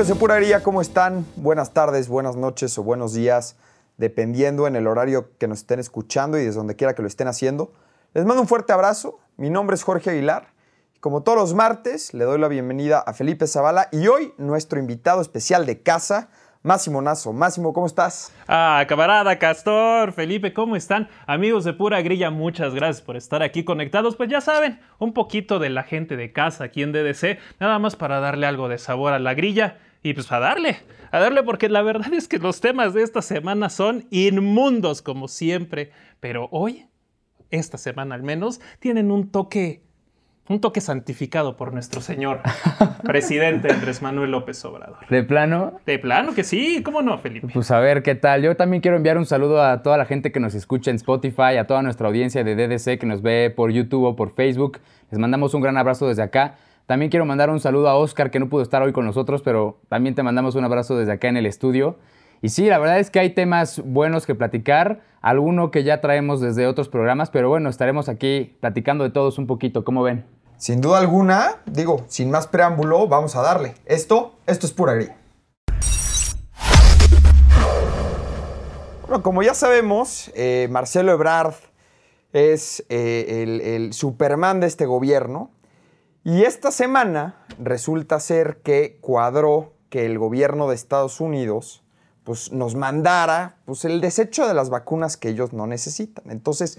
Amigos de Pura Alegría, ¿cómo están? Buenas tardes, buenas noches o buenos días, dependiendo en el horario que nos estén escuchando y desde donde quiera que lo estén haciendo. Les mando un fuerte abrazo. Mi nombre es Jorge Aguilar. Como todos los martes, le doy la bienvenida a Felipe Zavala y hoy nuestro invitado especial de casa, Máximo Nazo. Máximo, ¿cómo estás? Ah, camarada, Castor, Felipe, ¿cómo están? Amigos de Pura Grilla, muchas gracias por estar aquí conectados. Pues ya saben, un poquito de la gente de casa aquí en DDC, nada más para darle algo de sabor a la grilla y pues a darle, a darle porque la verdad es que los temas de esta semana son inmundos como siempre, pero hoy, esta semana al menos, tienen un toque un toque santificado por nuestro señor presidente Andrés Manuel López Obrador. ¿De plano? De plano que sí, ¿cómo no, Felipe? Pues a ver, ¿qué tal? Yo también quiero enviar un saludo a toda la gente que nos escucha en Spotify, a toda nuestra audiencia de DDC que nos ve por YouTube o por Facebook. Les mandamos un gran abrazo desde acá. También quiero mandar un saludo a Oscar, que no pudo estar hoy con nosotros, pero también te mandamos un abrazo desde acá en el estudio. Y sí, la verdad es que hay temas buenos que platicar, alguno que ya traemos desde otros programas, pero bueno, estaremos aquí platicando de todos un poquito, ¿cómo ven? Sin duda alguna, digo, sin más preámbulo, vamos a darle. Esto, esto es pura grilla. Bueno, como ya sabemos, eh, Marcelo Ebrard es eh, el, el Superman de este gobierno. Y esta semana resulta ser que cuadró que el gobierno de Estados Unidos pues, nos mandara pues, el desecho de las vacunas que ellos no necesitan. Entonces,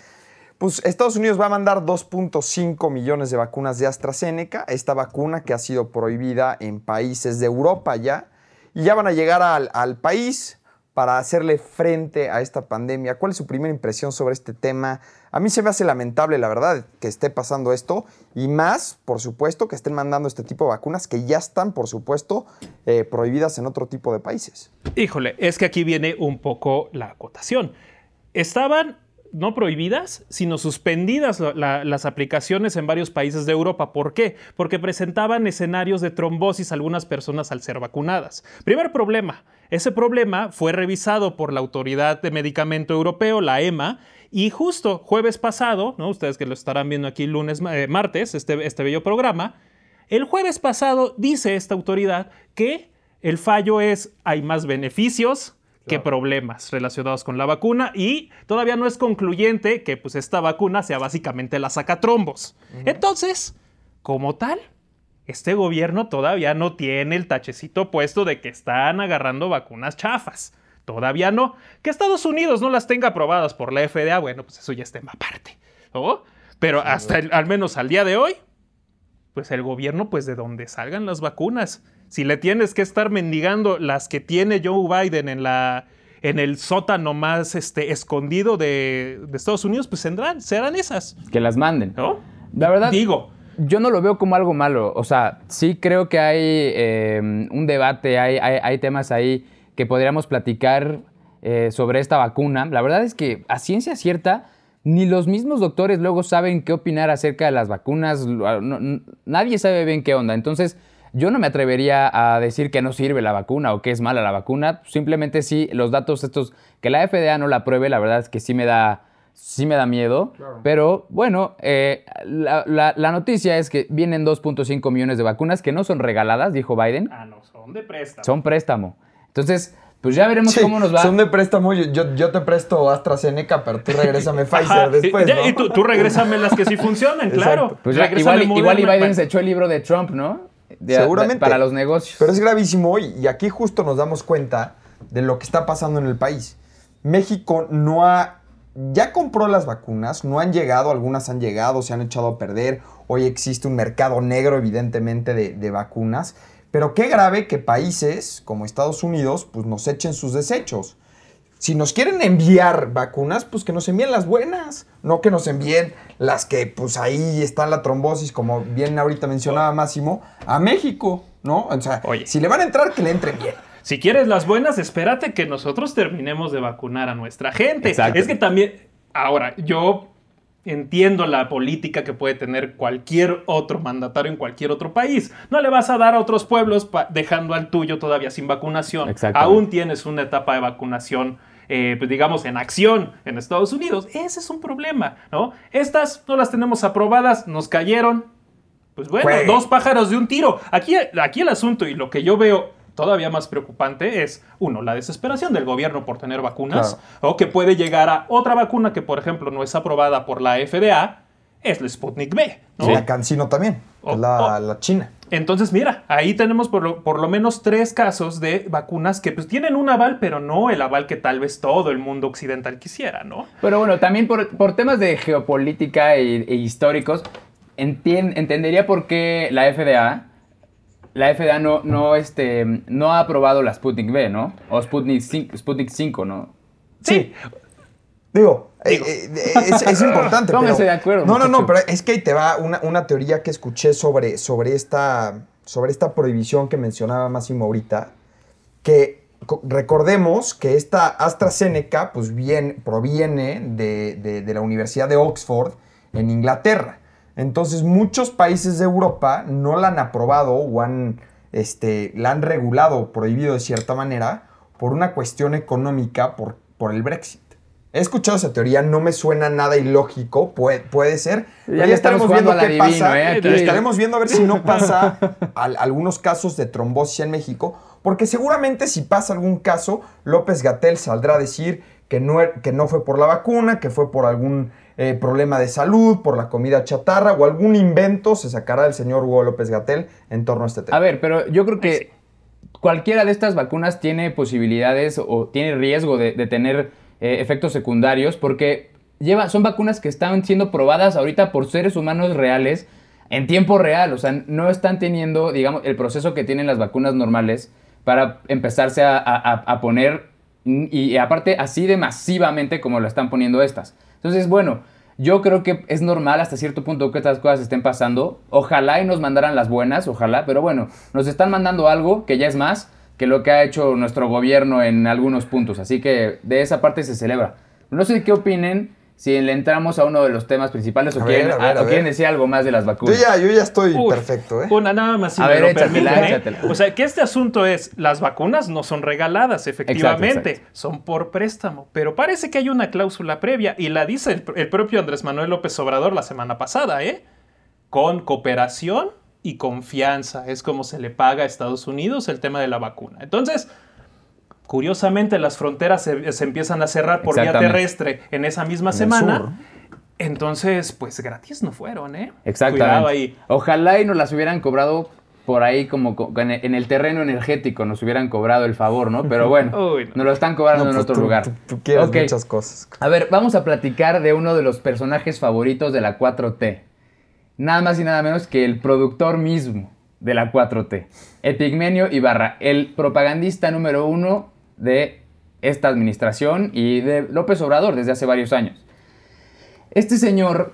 pues Estados Unidos va a mandar 2.5 millones de vacunas de AstraZeneca, esta vacuna que ha sido prohibida en países de Europa ya, y ya van a llegar al, al país para hacerle frente a esta pandemia. ¿Cuál es su primera impresión sobre este tema? A mí se me hace lamentable, la verdad, que esté pasando esto y más, por supuesto, que estén mandando este tipo de vacunas que ya están, por supuesto, eh, prohibidas en otro tipo de países. Híjole, es que aquí viene un poco la acotación. Estaban no prohibidas, sino suspendidas la, las aplicaciones en varios países de Europa. ¿Por qué? Porque presentaban escenarios de trombosis algunas personas al ser vacunadas. Primer problema, ese problema fue revisado por la Autoridad de Medicamento Europeo, la EMA, y justo jueves pasado, ¿no? ustedes que lo estarán viendo aquí lunes, eh, martes, este, este bello programa, el jueves pasado dice esta autoridad que el fallo es hay más beneficios qué problemas relacionados con la vacuna y todavía no es concluyente que pues esta vacuna sea básicamente la sacatrombos. Entonces, como tal, este gobierno todavía no tiene el tachecito puesto de que están agarrando vacunas chafas. Todavía no. Que Estados Unidos no las tenga aprobadas por la FDA, bueno, pues eso ya está en aparte. Pero hasta al menos al día de hoy, pues el gobierno, pues de donde salgan las vacunas si le tienes que estar mendigando las que tiene Joe Biden en la en el sótano más este, escondido de, Estados Unidos, pues tendrán, serán esas. Que las manden. ¿No? La verdad. Digo. Yo no lo veo como algo malo. O sea, sí creo que hay eh, un debate, hay, hay, temas ahí que podríamos platicar eh, sobre esta vacuna. La verdad es que a ciencia cierta, ni los mismos doctores luego saben qué opinar acerca de las vacunas. nadie sabe bien qué onda. Entonces, yo no me atrevería a decir que no sirve la vacuna o que es mala la vacuna. Simplemente sí, los datos estos, que la FDA no la apruebe, la verdad es que sí me da, sí me da miedo. Pero bueno, eh, la, noticia es que vienen 2.5 millones de vacunas que no son regaladas, dijo Biden. Ah, no, son de préstamo. Son préstamo. Entonces, pues ya veremos cómo nos va. Son de préstamo. Yo, yo, te presto AstraZeneca, pero tú regrésame Pfizer después. ¿no? Y tú, tú regrésame las que sí funcionan, claro. Pues igual, igual y Biden se echó el libro de Trump, ¿no? Seguramente. para los negocios. Pero es gravísimo y, aquí justo nos damos cuenta de lo que está pasando en el país. México no ha ya compró las vacunas, no han llegado, algunas han llegado, se han echado a perder. Hoy existe un mercado negro, evidentemente, de, de, vacunas. Pero qué grave que países como Estados Unidos pues, nos echen sus desechos. Si nos quieren enviar vacunas, pues que nos envíen las buenas, no que nos envíen las que pues ahí está la trombosis, como bien ahorita mencionaba Máximo, a México, ¿no? O sea, Oye. si le van a entrar, que le entren bien. Si quieres las buenas, espérate que nosotros terminemos de vacunar a nuestra gente. Exacto. Es que también, ahora, yo entiendo la política que puede tener cualquier otro mandatario en cualquier otro país. No le vas a dar a otros pueblos dejando al tuyo todavía sin vacunación. Aún tienes una etapa de vacunación eh, pues digamos, en acción en Estados Unidos. Ese es un problema, ¿no? Estas no las tenemos aprobadas, nos cayeron. Pues bueno, dos pájaros de un tiro. Aquí, aquí el asunto y lo que yo veo todavía más preocupante es, uno, la desesperación del gobierno por tener vacunas, o que puede llegar a otra vacuna que, por ejemplo, no es aprobada por la FDA, es la Sputnik B. La Cancino también, la, la China. Entonces, mira, ahí tenemos por lo, menos tres casos de vacunas que pues tienen un aval, pero no el aval que tal vez todo el mundo occidental quisiera, ¿no? Pero bueno, también por, temas de geopolítica e, e históricos, entendería por qué la FDA, la FDA no, no, este, no ha aprobado la Sputnik B, ¿no? O Sputnik 5, Sputnik 5 ¿no? Sí. Digo, eh, eh, es, importante. Pónganse de acuerdo. No, no, no, pero es que ahí te va una, teoría que escuché sobre, sobre, esta, sobre esta prohibición que mencionaba Máximo ahorita, que recordemos que esta AstraZeneca pues bien, proviene de, de la Universidad de Oxford en Inglaterra. Entonces muchos países de Europa no la han aprobado o han, este, la han regulado, prohibido de cierta manera, por una cuestión económica, por, por el Brexit. He escuchado esa teoría, no me suena nada ilógico, puede, puede ser. Ya, estaremos viendo qué pasa. ¿eh? Estaremos viendo a ver si no pasa algunos casos de trombosis en México, porque seguramente si pasa algún caso, López Gatel saldrá a decir que no, er, que no fue por la vacuna, que fue por algún eh, problema de salud, por la comida chatarra o algún invento se sacará el señor Hugo López Gatel en torno a este tema. A ver, pero yo creo que cualquiera de estas vacunas tiene posibilidades o tiene riesgo de tener eh, efectos secundarios, porque lleva, son vacunas que están siendo probadas ahorita por seres humanos reales en tiempo real, o sea, no están teniendo, digamos, el proceso que tienen las vacunas normales para empezarse a, poner, y, aparte así de masivamente como lo están poniendo estas. Entonces, bueno, yo creo que es normal hasta cierto punto que estas cosas estén pasando. Ojalá y nos mandaran las buenas, ojalá, pero bueno, nos están mandando algo que ya es más que lo que ha hecho nuestro gobierno en algunos puntos. Así que de esa parte se celebra. No sé qué opinen si le entramos a uno de los temas principales o, quieren, quieren, decir algo más de las vacunas. Yo ya, yo ya estoy perfecto, ¿eh? Una nada más si a ver, ¿eh? O sea, que este asunto es, las vacunas no son regaladas, efectivamente, son por préstamo, pero parece que hay una cláusula previa y la dice el, el propio Andrés Manuel López Obrador la semana pasada, ¿eh? Con cooperación y confianza. Es como se le paga a Estados Unidos el tema de la vacuna. Entonces, curiosamente, las fronteras se, empiezan a cerrar por vía terrestre en esa misma semana. Entonces, pues gratis no fueron, ¿eh? Exactamente. Ojalá y nos las hubieran cobrado por ahí como en el terreno energético nos hubieran cobrado el favor, ¿no? Pero bueno, nos lo están cobrando en pues otro lugar. Tú, quieres muchas cosas. A ver, vamos a platicar de uno de los personajes favoritos de la 4T nada más y nada menos que el productor mismo de la 4T, Epigmenio Ibarra, el propagandista número uno de esta administración y de López Obrador desde hace varios años. Este señor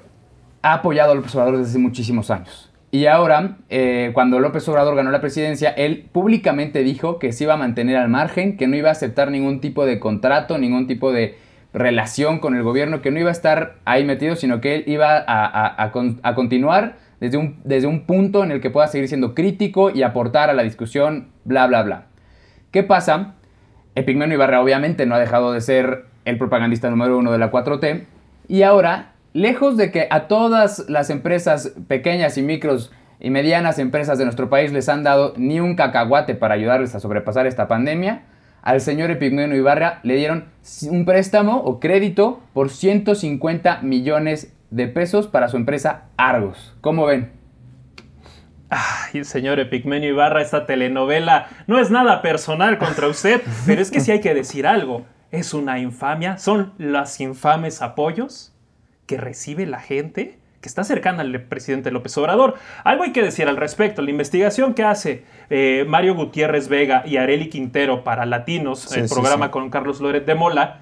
ha apoyado a López Obrador desde hace muchísimos años. Y ahora, eh, cuando López Obrador ganó la presidencia, él públicamente dijo que se iba a mantener al margen, que no iba a aceptar ningún tipo de contrato, ningún tipo de relación con el gobierno, que no iba a estar ahí metido, sino que él iba a, continuar desde un, desde un punto en el que pueda seguir siendo crítico y aportar a la discusión, bla, bla, bla. ¿Qué pasa? Epigmenio Ibarra obviamente no ha dejado de ser el propagandista número uno de la 4T y ahora, lejos de que a todas las empresas pequeñas y micros y medianas empresas de nuestro país les han dado ni un cacahuate para ayudarles a sobrepasar esta pandemia, al señor Epigmenio Ibarra le dieron un préstamo o crédito por 150 millones de pesos para su empresa Argos. ¿Cómo ven? Ay, señor Epigmenio Ibarra, esta telenovela no es nada personal contra usted, pero es que sí hay que decir algo. Es una infamia, son los infames apoyos que recibe la gente que está cercana al presidente López Obrador. Algo hay que decir al respecto. La investigación que hace eh, Mario Gutiérrez Vega y Areli Quintero para Latinos, el programa con Carlos Loret de Mola,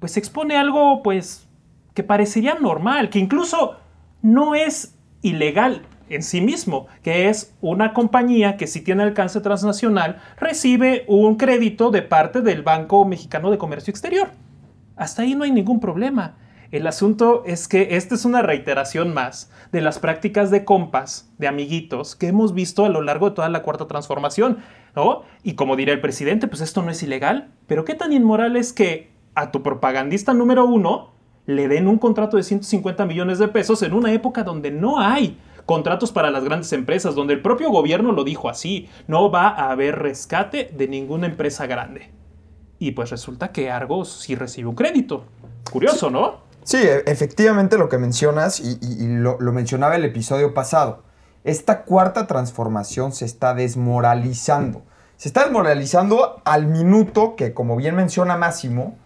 pues expone algo pues que parecería normal, que incluso no es ilegal en sí mismo, que es una compañía que si tiene alcance transnacional recibe un crédito de parte del Banco Mexicano de Comercio Exterior. Hasta ahí no hay ningún problema. El asunto es que esta es una reiteración más de las prácticas de compas, de amiguitos, que hemos visto a lo largo de toda la cuarta transformación, ¿no? Y como diría el presidente, pues esto no es ilegal, pero qué tan inmoral es que a tu propagandista número uno le den un contrato de 150 millones de pesos en una época donde no hay contratos para las grandes empresas, donde el propio gobierno lo dijo así, no va a haber rescate de ninguna empresa grande. Y pues resulta que Argos sí recibe un crédito. Curioso, ¿no? Sí, e- efectivamente lo que mencionas, y, lo, mencionaba el episodio pasado, esta cuarta transformación se está desmoralizando. Se está desmoralizando al minuto que, como bien menciona Máximo,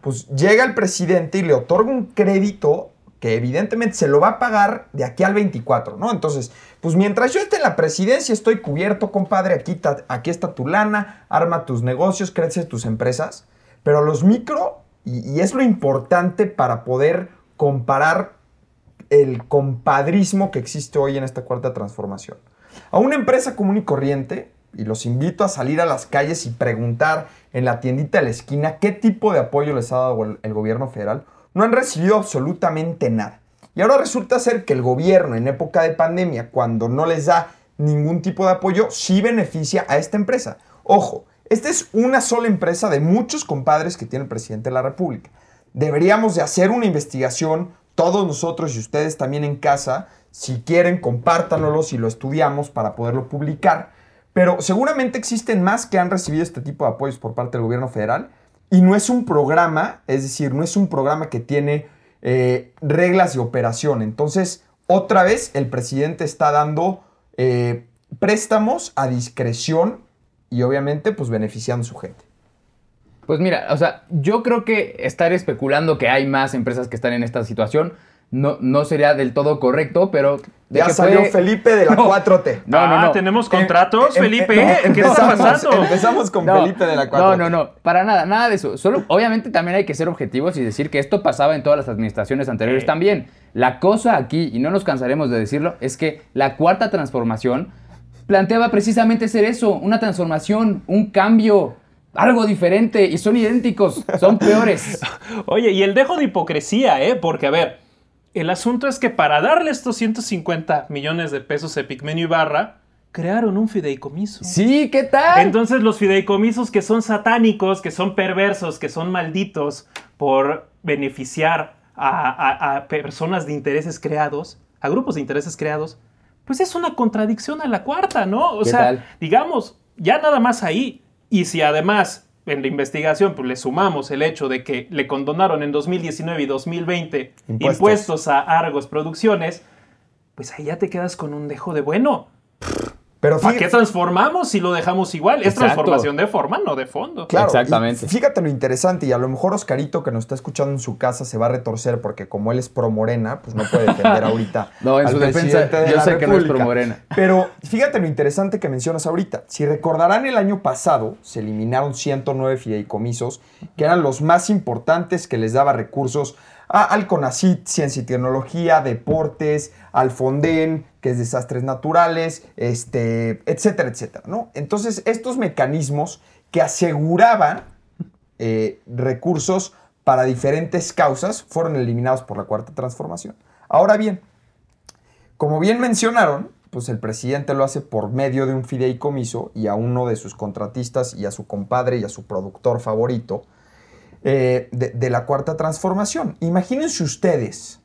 pues llega el presidente y le otorga un crédito que evidentemente se lo va a pagar de aquí al 24, ¿no? Entonces, pues mientras yo esté en la presidencia estoy cubierto, compadre, aquí, ta- aquí está tu lana, arma tus negocios, crece tus empresas, pero los micro, y, es lo importante para poder comparar el compadrismo que existe hoy en esta cuarta transformación. A una empresa común y corriente, y los invito a salir a las calles y preguntar en la tiendita de la esquina qué tipo de apoyo les ha dado el, el gobierno federal, no han recibido absolutamente nada. Y ahora resulta ser que el gobierno en época de pandemia, cuando no les da ningún tipo de apoyo, sí beneficia a esta empresa. Ojo, esta es una sola empresa de muchos compadres que tiene el presidente de la República. Deberíamos de hacer una investigación, todos nosotros y ustedes también en casa, si quieren, compártanlo y lo estudiamos para poderlo publicar. Pero seguramente existen más que han recibido este tipo de apoyos por parte del gobierno federal y no es un programa, es decir, no es un programa que tiene eh, reglas de operación. Entonces, otra vez el presidente está dando eh, préstamos a discreción y obviamente pues beneficiando a su gente. Pues mira, o sea, yo creo que estar especulando que hay más empresas que están en esta situación no, no sería del todo correcto, pero... de Ya que salió puede- Felipe de la No. 4T. No, no, Ah, no. ¿Tenemos Em- contratos, em- Felipe? em- ¿Qué está pasando? Empezamos con No, Felipe de la 4T. No, no, no, para nada, nada de eso. Solo, obviamente también hay que ser objetivos y decir que esto pasaba en todas las administraciones anteriores también. La cosa aquí, y no nos cansaremos de decirlo, es que la cuarta transformación planteaba precisamente ser eso, una transformación, un cambio, algo diferente, y son idénticos, son peores. Oye, y el dejo de hipocresía, ¿eh? Porque, a ver, el asunto es que para darle estos 150 millones de pesos a Pigmenio Ibarra, crearon un fideicomiso. Sí, ¿qué tal? Entonces los fideicomisos que son satánicos, que son perversos, que son malditos por beneficiar a, a- a personas de intereses creados, a grupos de intereses creados, pues es una contradicción a la cuarta, ¿no? O ¿Qué sea, tal? digamos, ya nada más ahí. Y si además en la investigación pues, le sumamos el hecho de que le condonaron en 2019 y 2020 Impuestos. impuestos a Argos Producciones, pues ahí ya te quedas con un dejo de bueno. Pero ¿Para qué transformamos si lo dejamos igual? Es transformación de forma, no de fondo. Claro, Exactamente. fíjate lo interesante, y a lo mejor Oscarito que nos está escuchando en su casa se va a retorcer porque como él es pro Morena, pues no puede defender ahorita. No, en al su defensa, de yo la sé que no es pro. Morena. Pero fíjate lo interesante que mencionas ahorita. Si recordarán el año pasado, se eliminaron 109 fideicomisos, que eran los más importantes que les daba recursos a- al CONACIT, Ciencia y Tecnología, Deportes, al Fonden, que es Desastres Naturales, este, etcétera, etcétera, ¿no? Entonces, estos mecanismos que aseguraban eh, recursos para diferentes causas fueron eliminados por la Cuarta Transformación. Ahora bien, como bien mencionaron, pues el presidente lo hace por medio de un fideicomiso y a uno de sus contratistas y a su compadre y a su productor favorito eh, de, de la cuarta transformación. Imagínense ustedes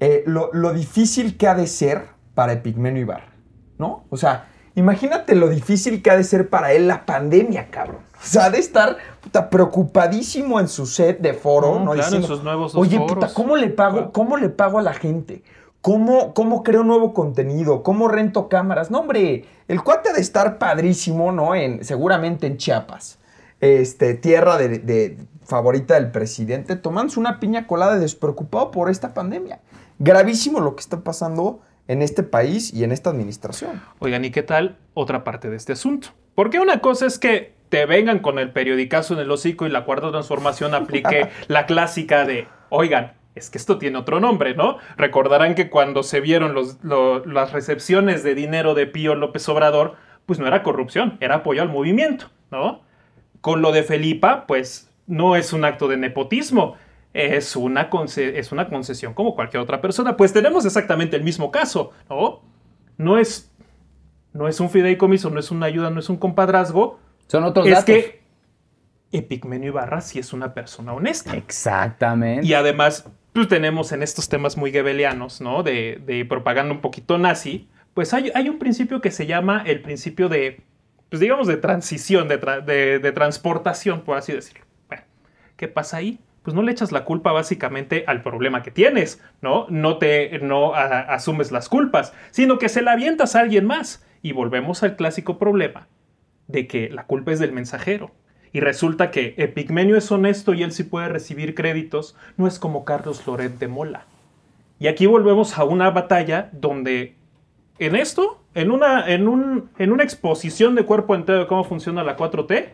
eh, lo, lo difícil que ha de ser para Epigmenio Ibarra, ¿no? O sea, imagínate lo difícil que ha de ser para él la pandemia, cabrón. O sea, ha de estar puta, preocupadísimo en su set de foro, ¿no? claro, en sus nuevos Oye, foros". puta, ¿cómo le pago, Claro. cómo le pago a la gente? ¿Cómo, ¿Cómo creo nuevo contenido? ¿Cómo rento cámaras? No, hombre, el cuate ha de estar padrísimo, ¿no? En, seguramente en Chiapas, este, tierra de, de- favorita del presidente, tomándose una piña colada despreocupado por esta pandemia. Gravísimo lo que está pasando en este país y en esta administración. Oigan, ¿y qué tal otra parte de este asunto? Porque una cosa es que te vengan con el periodicazo en el hocico y la cuarta transformación aplique la clásica de, oigan, es que esto tiene otro nombre, ¿no? Recordarán que cuando se vieron los- lo- las recepciones de dinero de Pío López Obrador, pues no era corrupción, era apoyo al movimiento, ¿no? Con lo de Felipa, pues no es un acto de nepotismo, es una, es una concesión como cualquier otra persona. Pues tenemos exactamente el mismo caso, ¿no? No es, no es un fideicomiso, no es una ayuda, no es un compadrazgo. Son otros es datos. que Epigmenio Ibarra sí es una persona honesta. Exactamente. Y además, pues tenemos en estos temas muy gebelianos, ¿no? De, de propaganda un poquito nazi, pues hay, hay, un principio que se llama el principio de, pues digamos, de transición, de, de, transportación, por así decirlo. ¿qué pasa ahí? pues no le echas la culpa básicamente al problema que tienes, ¿no? No te no asumes las culpas, sino que se la avientas a alguien más. Y volvemos al clásico problema de que la culpa es del mensajero. Y resulta que Epigmenio es honesto y él sí puede recibir créditos, no es como Carlos Loret de Mola. Y aquí volvemos a una batalla donde en esto, en una, en, un, en una exposición de cuerpo entero de cómo funciona la 4T,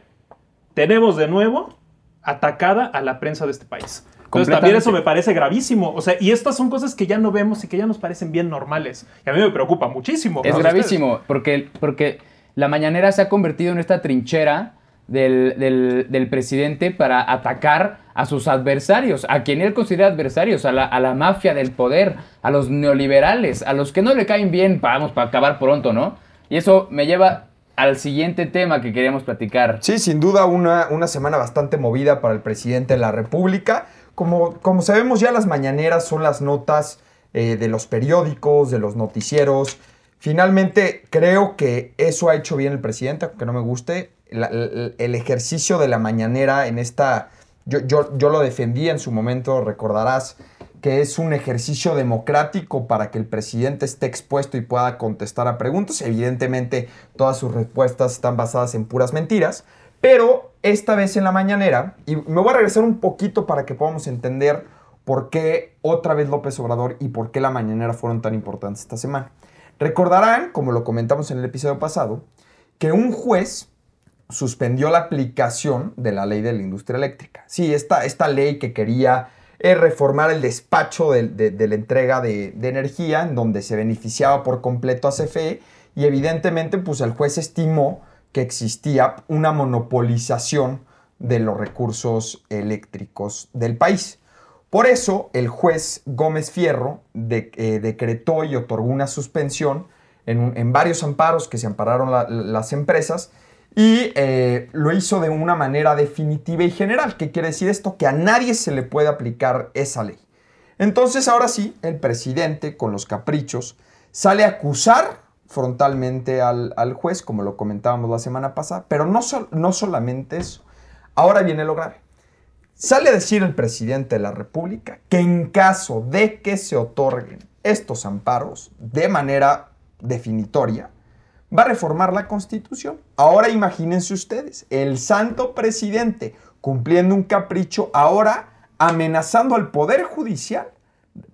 tenemos de nuevo atacada a la prensa de este país. Entonces también eso me parece gravísimo. O sea, y estas son cosas que ya no vemos y que ya nos parecen bien normales. Y a mí me preocupa muchísimo. Es gravísimo, porque, porque la mañanera se ha convertido en esta trinchera del, del, presidente para atacar a sus adversarios, a quien él considera adversarios, a la, a la, mafia del poder, a los neoliberales, a los que no le caen bien, vamos, para acabar pronto, ¿no? Y eso me lleva al siguiente tema que queríamos platicar. Sí, sin duda una, una semana bastante movida para el presidente de la República. Como, como sabemos ya las mañaneras son las notas eh, de los periódicos, de los noticieros. Finalmente creo que eso ha hecho bien el presidente, aunque no me guste. El ejercicio de la mañanera en esta... Yo, yo, yo lo defendí en su momento, recordarás, que es un ejercicio democrático para que el presidente esté expuesto y pueda contestar a preguntas. Evidentemente, todas sus respuestas están basadas en puras mentiras, pero esta vez en la mañanera, y me voy a regresar un poquito para que podamos entender por qué otra vez López Obrador y por qué la mañanera fueron tan importantes esta semana. Recordarán, como lo comentamos en el episodio pasado, que un juez suspendió la aplicación de la ley de la industria eléctrica. Sí, esta, esta ley que quería es reformar el despacho de, la entrega de, energía, en donde se beneficiaba por completo a CFE, y evidentemente pues el juez estimó que existía una monopolización de los recursos eléctricos del país. Por eso el juez Gómez Fierro eh, decretó y otorgó una suspensión en, varios amparos que se ampararon las empresas y eh, lo hizo de una manera definitiva y general. ¿Qué quiere decir esto? Que a nadie se le puede aplicar esa ley. Entonces ahora sí, el presidente, con los caprichos, sale a acusar frontalmente al, juez, como lo comentábamos la semana pasada, pero no, no solamente eso. Ahora viene lo grave. Sale a decir el presidente de la República que en caso de que se otorguen estos amparos de manera definitoria, va a reformar la constitución. Ahora imagínense ustedes, el santo presidente cumpliendo un capricho, ahora amenazando al Poder Judicial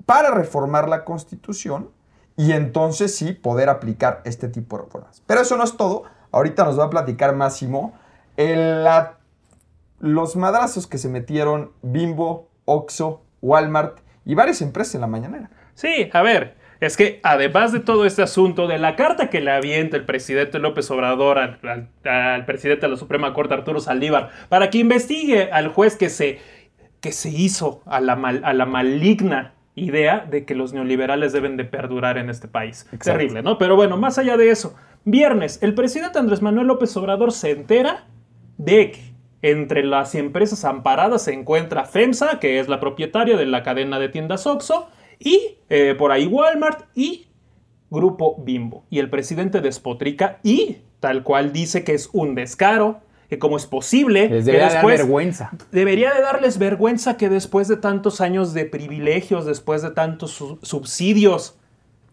para reformar la constitución y entonces sí poder aplicar este tipo de reformas. Pero eso no es todo. Ahorita nos va a platicar Máximo los madrazos que se metieron Bimbo, Oxo, Walmart y varias empresas en la mañanera. Sí, a ver, es que además de todo este asunto de la carta que le avienta el presidente López Obrador al, presidente de la Suprema Corte, Arturo Saldívar, para que investigue al juez que se, que se hizo a la, a la maligna idea de que los neoliberales deben de perdurar en este país. Terrible, ¿no? Pero bueno, más allá de eso, viernes, el presidente Andrés Manuel López Obrador se entera de que entre las empresas amparadas se encuentra FEMSA, que es la propietaria de la cadena de tiendas OXO, y eh, por ahí Walmart y Grupo Bimbo. Y el presidente despotrica y tal cual dice que es un descaro, que cómo es posible debería dar vergüenza. Debería de darles vergüenza que después de tantos años de privilegios, después de tantos subsidios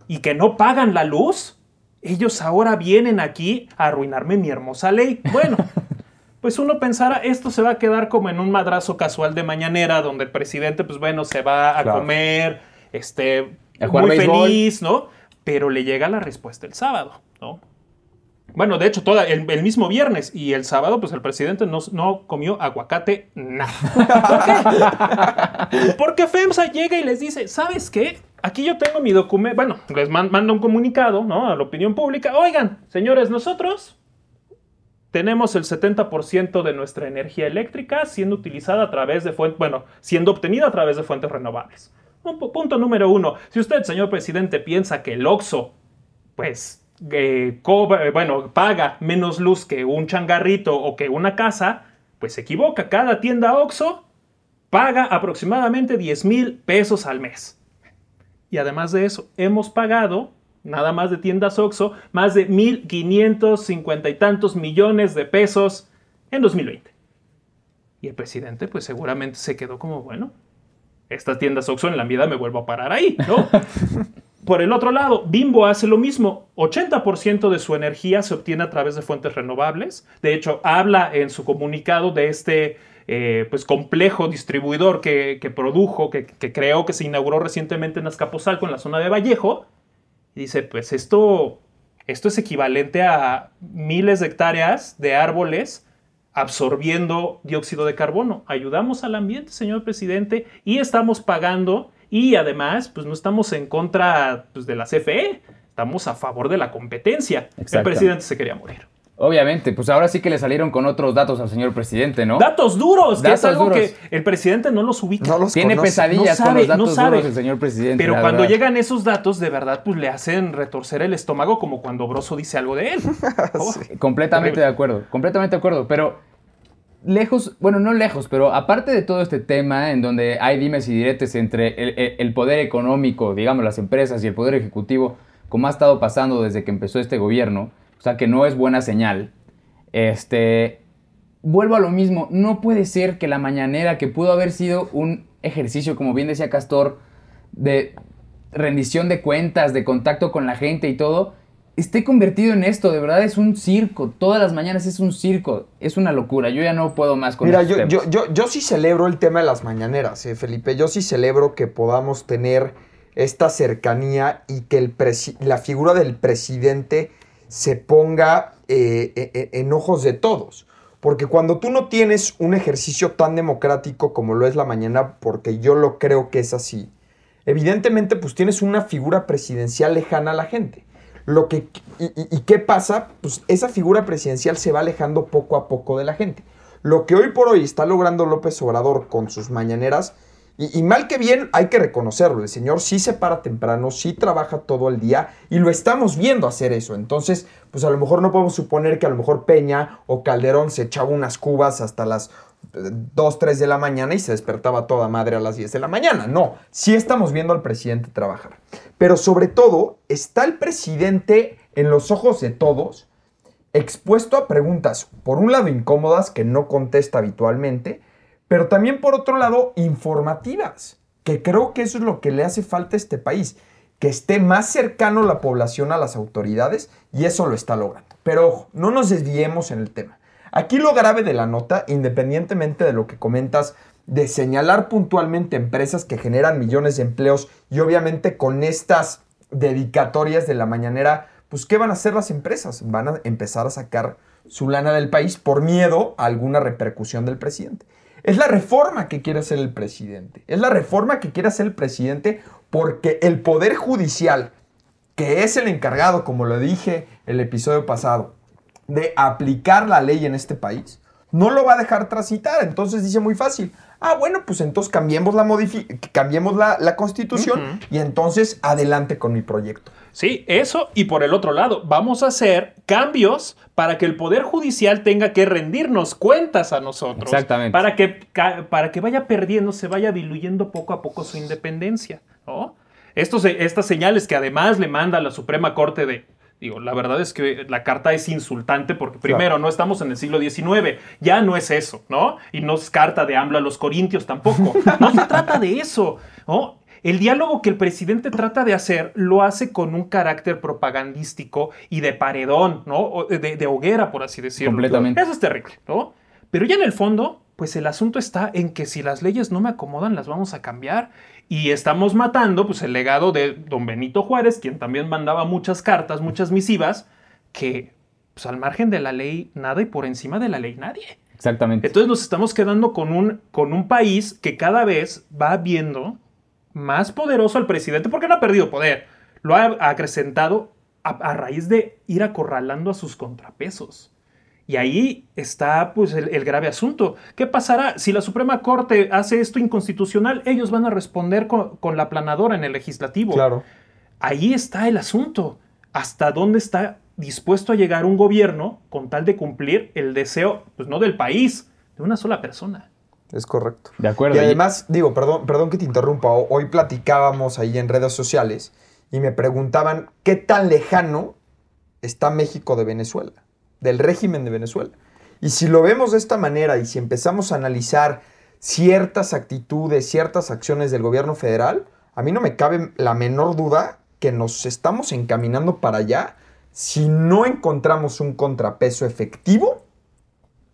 y que no pagan la luz, ellos ahora vienen aquí a arruinarme mi hermosa ley. Bueno, pues uno pensara, esto se va a quedar como en un madrazo casual de mañanera, donde el presidente, pues bueno, se va a comer este, muy feliz, ¿no? Pero le llega la respuesta el sábado, ¿no? Bueno, de hecho, toda, el, mismo viernes y el sábado, pues el presidente no, no comió aguacate nada. ¿Por qué? Porque FEMSA llega y les dice, ¿sabes qué? Aquí yo tengo mi documento, bueno, les manda un comunicado, ¿no? A la opinión pública. Oigan, señores, nosotros tenemos el 70% de nuestra energía eléctrica siendo utilizada a través de fuentes, bueno, siendo obtenida a través de fuentes renovables. Punto número uno. Si usted, señor presidente, piensa que el OXO, pues, eh, cobra, bueno, paga menos luz que un changarrito o que una casa, pues se equivoca. Cada tienda OXO paga aproximadamente 10 mil pesos al mes. Y además de eso, hemos pagado, nada más de tiendas OXO, más de 1.550 y tantos millones de pesos en 2020. Y el presidente pues seguramente se quedó como, bueno, estas tiendas OXO en la vida me vuelvo a parar ahí, ¿no? Por el otro lado, Bimbo hace lo mismo. 80% de su energía se obtiene a través de fuentes renovables. De hecho, habla en su comunicado de este eh, pues complejo distribuidor que, produjo, que, creó, que se inauguró recientemente en Azcapotzalco, en la zona de Vallejo. Y dice, pues esto, esto es equivalente a miles de hectáreas de árboles absorbiendo dióxido de carbono. Ayudamos al ambiente, señor presidente, y estamos pagando y además, pues no estamos en contra pues, de la CFE, estamos a favor de la competencia. El presidente se quería morir. Obviamente, pues ahora sí que le salieron con otros datos al señor presidente, ¿no? Datos duros, que es algo que el presidente no los ubica. No los Tiene pesadillas con los datos duros el señor presidente. Pero cuando llegan esos datos, de verdad, pues le hacen retorcer el estómago como cuando Broso dice algo de él. Completamente de acuerdo, completamente de acuerdo. Pero lejos, bueno, no lejos, pero aparte de todo este tema en donde hay dimes y diretes entre el, poder económico, digamos, las empresas y el poder ejecutivo, como ha estado pasando desde que empezó este gobierno, sea, que no es buena señal, este, vuelvo a lo mismo, no puede ser que la mañanera, que pudo haber sido un ejercicio, como bien decía Castor, de rendición de cuentas, de contacto con la gente y todo, esté convertido en esto, de verdad es un circo, todas las mañanas es un circo, es una locura, yo ya no puedo más con Mira, yo, yo, yo, yo, sí celebro el tema de las mañaneras, ¿eh, Felipe, yo sí celebro que podamos tener esta cercanía y que el la figura del presidente se ponga eh, e, e, en ojos de todos. Porque cuando tú no tienes un ejercicio tan democrático como lo es la mañana, porque yo lo creo que es así, evidentemente pues tienes una figura presidencial lejana a la gente. Lo que, y, qué pasa? Pues esa figura presidencial se va alejando poco a poco de la gente. Lo que hoy por hoy está logrando López Obrador con sus mañaneras, y, mal que bien hay que reconocerlo, el señor sí se para temprano, sí trabaja todo el día y lo estamos viendo hacer eso. Entonces, pues a lo mejor no podemos suponer que a lo mejor Peña o Calderón se echaba unas cubas hasta las 2, 3 de la mañana y se despertaba toda madre a las 10 de la mañana. No, sí estamos viendo al presidente trabajar. Pero sobre todo, está el presidente en los ojos de todos, expuesto a preguntas, por un lado incómodas que no contesta habitualmente, pero también por otro lado informativas, que creo que eso es lo que le hace falta a este país, que esté más cercano la población a las autoridades y eso lo está logrando. Pero ojo, no nos desviemos en el tema. Aquí lo grave de la nota, independientemente de lo que comentas, de señalar puntualmente empresas que generan millones de empleos y obviamente con estas dedicatorias de la mañanera, pues ¿qué van a hacer las empresas? Van a empezar a sacar su lana del país por miedo a alguna repercusión del presidente. Es la reforma que quiere hacer el presidente. Es la reforma que quiere hacer el presidente porque el Poder Judicial, que es el encargado, como lo dije el episodio pasado, de aplicar la ley en este país, no lo va a dejar transitar. Entonces dice muy fácil, ah, bueno, pues entonces cambiemos la, cambiemos la, constitución y entonces adelante con mi proyecto. Sí, eso y por el otro lado, vamos a hacer cambios para que el Poder Judicial tenga que rendirnos cuentas a nosotros. Exactamente. Para que, para que vaya perdiendo, se vaya diluyendo poco a poco su independencia. ¿no? Estos, estas señales que además le manda la Suprema Corte de Digo, la verdad es que la carta es insultante porque primero no estamos en el siglo XIX, ya no es eso, ¿no? Y no es carta de AMLO a los corintios tampoco. No se trata de eso, ¿no? El diálogo que el presidente trata de hacer lo hace con un carácter propagandístico y de paredón, ¿no? De, de hoguera, por así decirlo. Completamente. Eso es terrible, ¿no? Pero ya en el fondo, pues el asunto está en que si las leyes no me acomodan, las vamos a cambiar y estamos matando pues, el legado de don Benito Juárez, quien también mandaba muchas cartas, muchas misivas, que pues, al margen de la ley nada y por encima de la ley nadie. Exactamente. Entonces nos estamos quedando con un, con un país que cada vez va viendo más poderoso al presidente, porque no ha perdido poder, lo ha acrecentado a raíz de ir acorralando a sus contrapesos. Y ahí está pues el, grave asunto. ¿Qué pasará si la Suprema Corte hace esto inconstitucional? Ellos van a responder con, la planadora en el legislativo. Claro. Ahí está el asunto. ¿Hasta dónde está dispuesto a llegar un gobierno con tal de cumplir el deseo, pues no del país, de una sola persona? Es correcto. De acuerdo. Y además, digo, perdón, perdón que te interrumpa, hoy platicábamos ahí en redes sociales y me preguntaban qué tan lejano está México de Venezuela, del régimen de Venezuela. Y si lo vemos de esta manera y si empezamos a analizar ciertas actitudes, ciertas acciones del gobierno federal, a mí no me cabe la menor duda que nos estamos encaminando para allá si no encontramos un contrapeso efectivo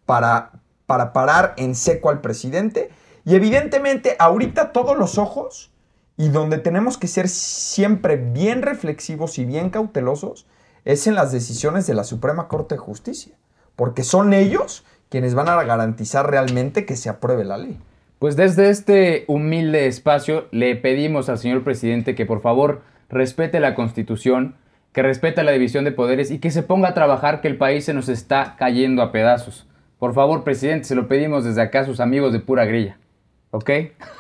para, para parar en seco al presidente. Y evidentemente ahorita todos los ojos y donde tenemos que ser siempre bien reflexivos y bien cautelosos es en las decisiones de la Suprema Corte de Justicia, porque son ellos quienes van a garantizar realmente que se apruebe la ley. Pues desde este humilde espacio le pedimos al señor presidente que por favor respete la constitución, que respete la división de poderes y que se ponga a trabajar que el país se nos está cayendo a pedazos. Por favor, presidente, se lo pedimos desde acá a sus amigos de pura grilla. ¿Ok?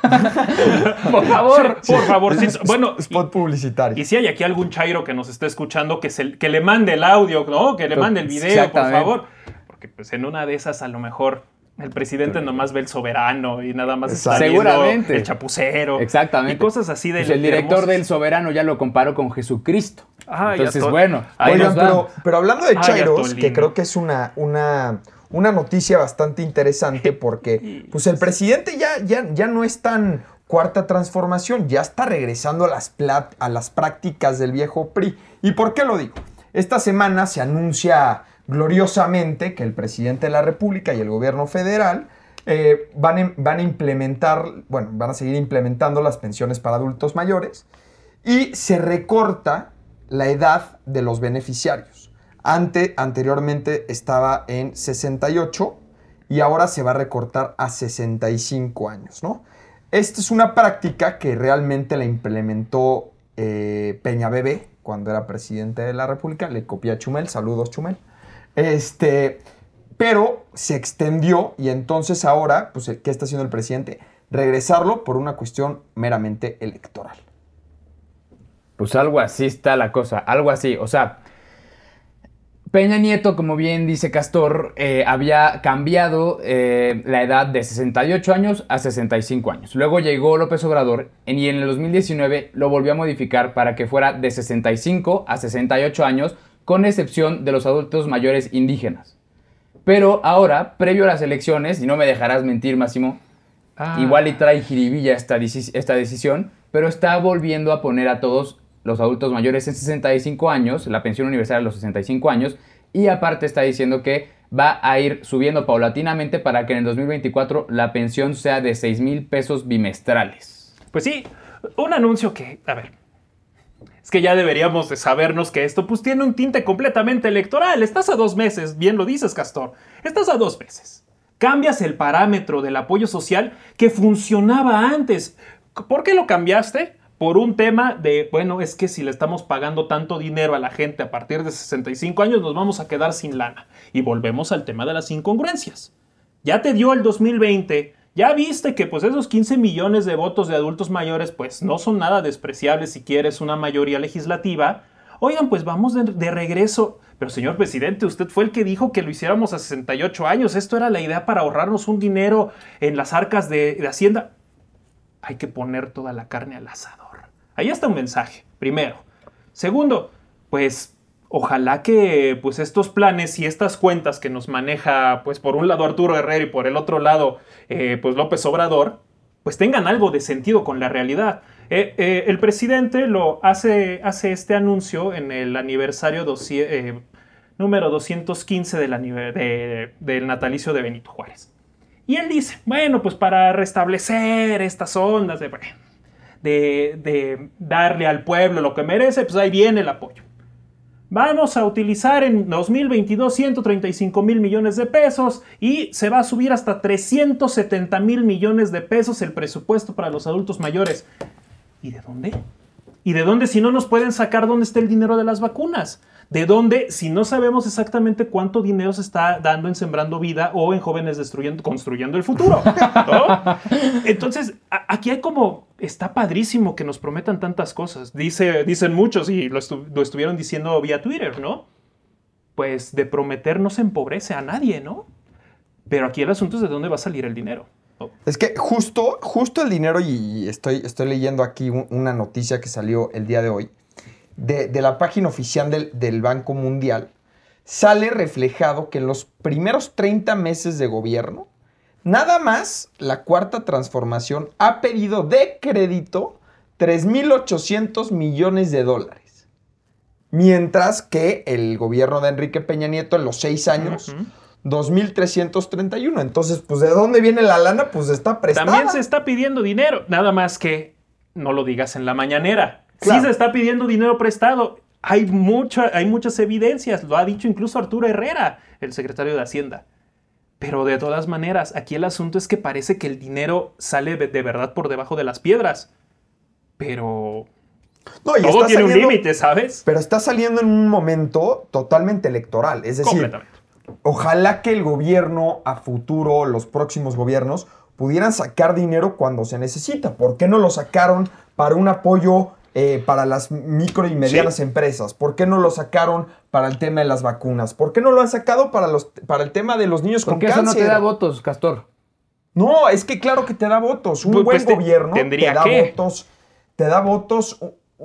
por favor, por favor. bueno, spot publicitario. Y si hay aquí algún chairo que nos esté escuchando, que, se, que le mande el audio, ¿no? Que le mande el video, por favor. Porque pues en una de esas a lo mejor el presidente nomás ve el soberano y nada más está Seguramente. el chapucero. Exactamente. Y cosas así de... Pues el director del soberano ya lo comparó con Jesucristo. Ah, Entonces, bueno. Oigan, pero, pero, hablando de chairos, que creo que es una, una, una noticia bastante interesante porque pues el presidente ya, ya, ya no es tan cuarta transformación, ya está regresando a las, a las prácticas del viejo PRI. ¿Y por qué lo digo? Esta semana se anuncia gloriosamente que el presidente de la República y el gobierno federal eh, van, van, a implementar, bueno, van a seguir implementando las pensiones para adultos mayores y se recorta la edad de los beneficiarios. Ante, anteriormente estaba en 68 y ahora se va a recortar a 65 años, ¿no? Esta es una práctica que realmente la implementó eh, Peña Bebé cuando era presidente de la República. Le copia a Chumel. Saludos, Chumel. Este, pero se extendió y entonces ahora, pues, ¿qué está haciendo el presidente? Regresarlo por una cuestión meramente electoral. Pues algo así está la cosa, algo así. O sea, Peña Nieto, como bien dice Castor, eh, había cambiado eh, la edad de 68 años a 65 años. Luego llegó López Obrador y en el 2019 lo volvió a modificar para que fuera de 65 a 68 años con excepción de los adultos mayores indígenas. Pero ahora, previo a las elecciones, y no me dejarás mentir, Máximo, ah. igual y trae jiribilla esta, esta decisión, pero está volviendo a poner a todos los adultos mayores en 65 años, la pensión universal a los 65 años, y aparte está diciendo que va a ir subiendo paulatinamente para que en el 2024 la pensión sea de 6 mil pesos bimestrales. Pues sí, un anuncio que, a ver, es que ya deberíamos de sabernos que esto pues tiene un tinte completamente electoral. Estás a dos meses, bien lo dices, Castor. Estás a dos meses. Cambias el parámetro del apoyo social que funcionaba antes. ¿Por qué lo cambiaste? Por un tema de, bueno, es que si le estamos pagando tanto dinero a la gente a partir de 65 años, nos vamos a quedar sin lana. Y volvemos al tema de las incongruencias. Ya te dio el 2020 ya viste que pues esos 15 millones de votos de adultos mayores pues no son nada despreciables si quieres una mayoría legislativa. Oigan, pues vamos de, regreso. Pero señor presidente, usted fue el que dijo que lo hiciéramos a 68 años. Esto era la idea para ahorrarnos un dinero en las arcas de, de Hacienda. Hay que poner toda la carne al asador. Ahí está un mensaje, primero. Segundo, pues ojalá que pues estos planes y estas cuentas que nos maneja pues por un lado Arturo Herrera y por el otro lado eh, pues López Obrador pues tengan algo de sentido con la realidad. Eh, eh, el presidente lo hace, hace este anuncio en el aniversario número 215 del, del natalicio de Benito Juárez. Y él dice, bueno, pues para restablecer estas ondas de, de darle al pueblo lo que merece, pues ahí viene el apoyo. Vamos a utilizar en 2022 135 mil millones de pesos y se va a subir hasta 370 mil millones de pesos el presupuesto para los adultos mayores. ¿Y de dónde? ¿Y de dónde si no nos pueden sacar dónde está el dinero de las vacunas? ¿De dónde si no sabemos exactamente cuánto dinero se está dando en Sembrando Vida o en Jóvenes Destruyendo, Construyendo el Futuro? Entonces, aquí hay como, está padrísimo que nos prometan tantas cosas. Dice, dicen muchos y lo, lo estuvieron diciendo vía Twitter, ¿no? Pues de prometer no se empobrece a nadie, ¿no? Pero aquí el asunto es de dónde va a salir el dinero. Es que justo, justo el dinero, y estoy, estoy leyendo aquí un- una noticia que salió el día de hoy, de, la página oficial del, Banco Mundial, sale reflejado que en los primeros 30 meses de gobierno, nada más la cuarta transformación ha pedido de crédito 3.800 millones de dólares. Mientras que el gobierno de Enrique Peña Nieto en los seis años. 2.331. Entonces, pues, ¿de dónde viene la lana? Pues está prestada. También se está pidiendo dinero, nada más que no lo digas en la mañanera. Claro. Sí se está pidiendo dinero prestado. Hay, mucha, hay muchas evidencias, lo ha dicho incluso Arturo Herrera, el secretario de Hacienda. Pero de todas maneras, aquí el asunto es que parece que el dinero sale de verdad por debajo de las piedras. Pero No, y todo está tiene un límite, ¿sabes? Pero está saliendo en un momento totalmente electoral. Es decir, Completamente. Ojalá que el gobierno a futuro, los próximos gobiernos, pudieran sacar dinero cuando se necesita. ¿Por qué no lo sacaron para un apoyo eh, para las micro y medianas Sí. empresas? ¿Por qué no lo sacaron para el tema de las vacunas? ¿Por qué no lo han sacado para, los, para el tema de los niños con Porque eso no cáncer? te da votos, Castor. No, es que claro que te da votos. Un Pues, buen pues, te- gobierno tendría te da votos. Te da votos.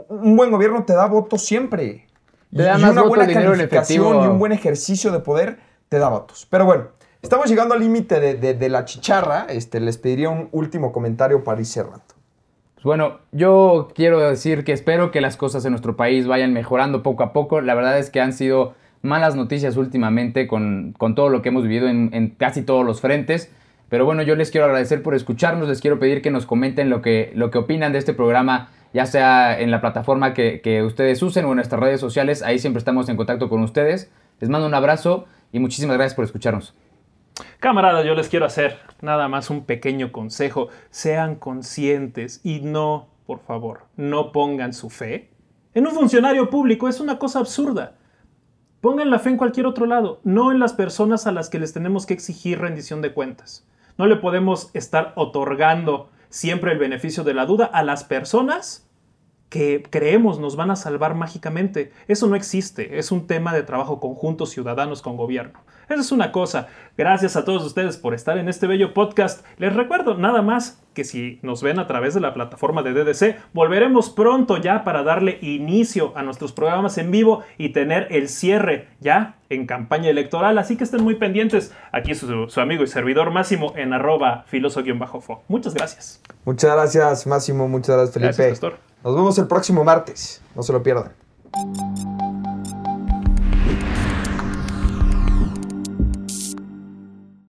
un- buen gobierno te da votos siempre. Te da y más una votos, buena calificación efectivo. y un buen ejercicio de poder te da votos. Pero bueno, estamos llegando al límite de, de- la chicharra. Este, les pediría un último comentario para ir cerrando. Pues bueno, yo quiero decir que espero que las cosas en nuestro país vayan mejorando poco a poco. La verdad es que han sido malas noticias últimamente con, con todo lo que hemos vivido en, en casi todos los frentes. Pero bueno, yo les quiero agradecer por escucharnos, les quiero pedir que nos comenten lo que, lo que opinan de este programa, ya sea en la plataforma que, que ustedes usen o en nuestras redes sociales. Ahí siempre estamos en contacto con ustedes. Les mando un abrazo y muchísimas gracias por escucharnos. Camaradas, yo les quiero hacer nada más un pequeño consejo. Sean conscientes y no, por favor, no pongan su fe en un funcionario público. Es una cosa absurda. Pongan la fe en cualquier otro lado, no en las personas a las que les tenemos que exigir rendición de cuentas. No le podemos estar otorgando siempre el beneficio de la duda a las personas que creemos nos van a salvar mágicamente. Eso no existe, es un tema de trabajo conjunto ciudadanos con gobierno. Esa es una cosa. Gracias a todos ustedes por estar en este bello podcast. Les recuerdo nada más que si nos ven a través de la plataforma de DDC, volveremos pronto ya para darle inicio a nuestros programas en vivo y tener el cierre ya en campaña electoral. Así que estén muy pendientes. Aquí su, su amigo y servidor Máximo en arroba filoso-fo. Muchas gracias. Muchas gracias, Máximo. Muchas gracias, Felipe. Gracias, Pastor. Nos vemos el próximo martes. No se lo pierdan.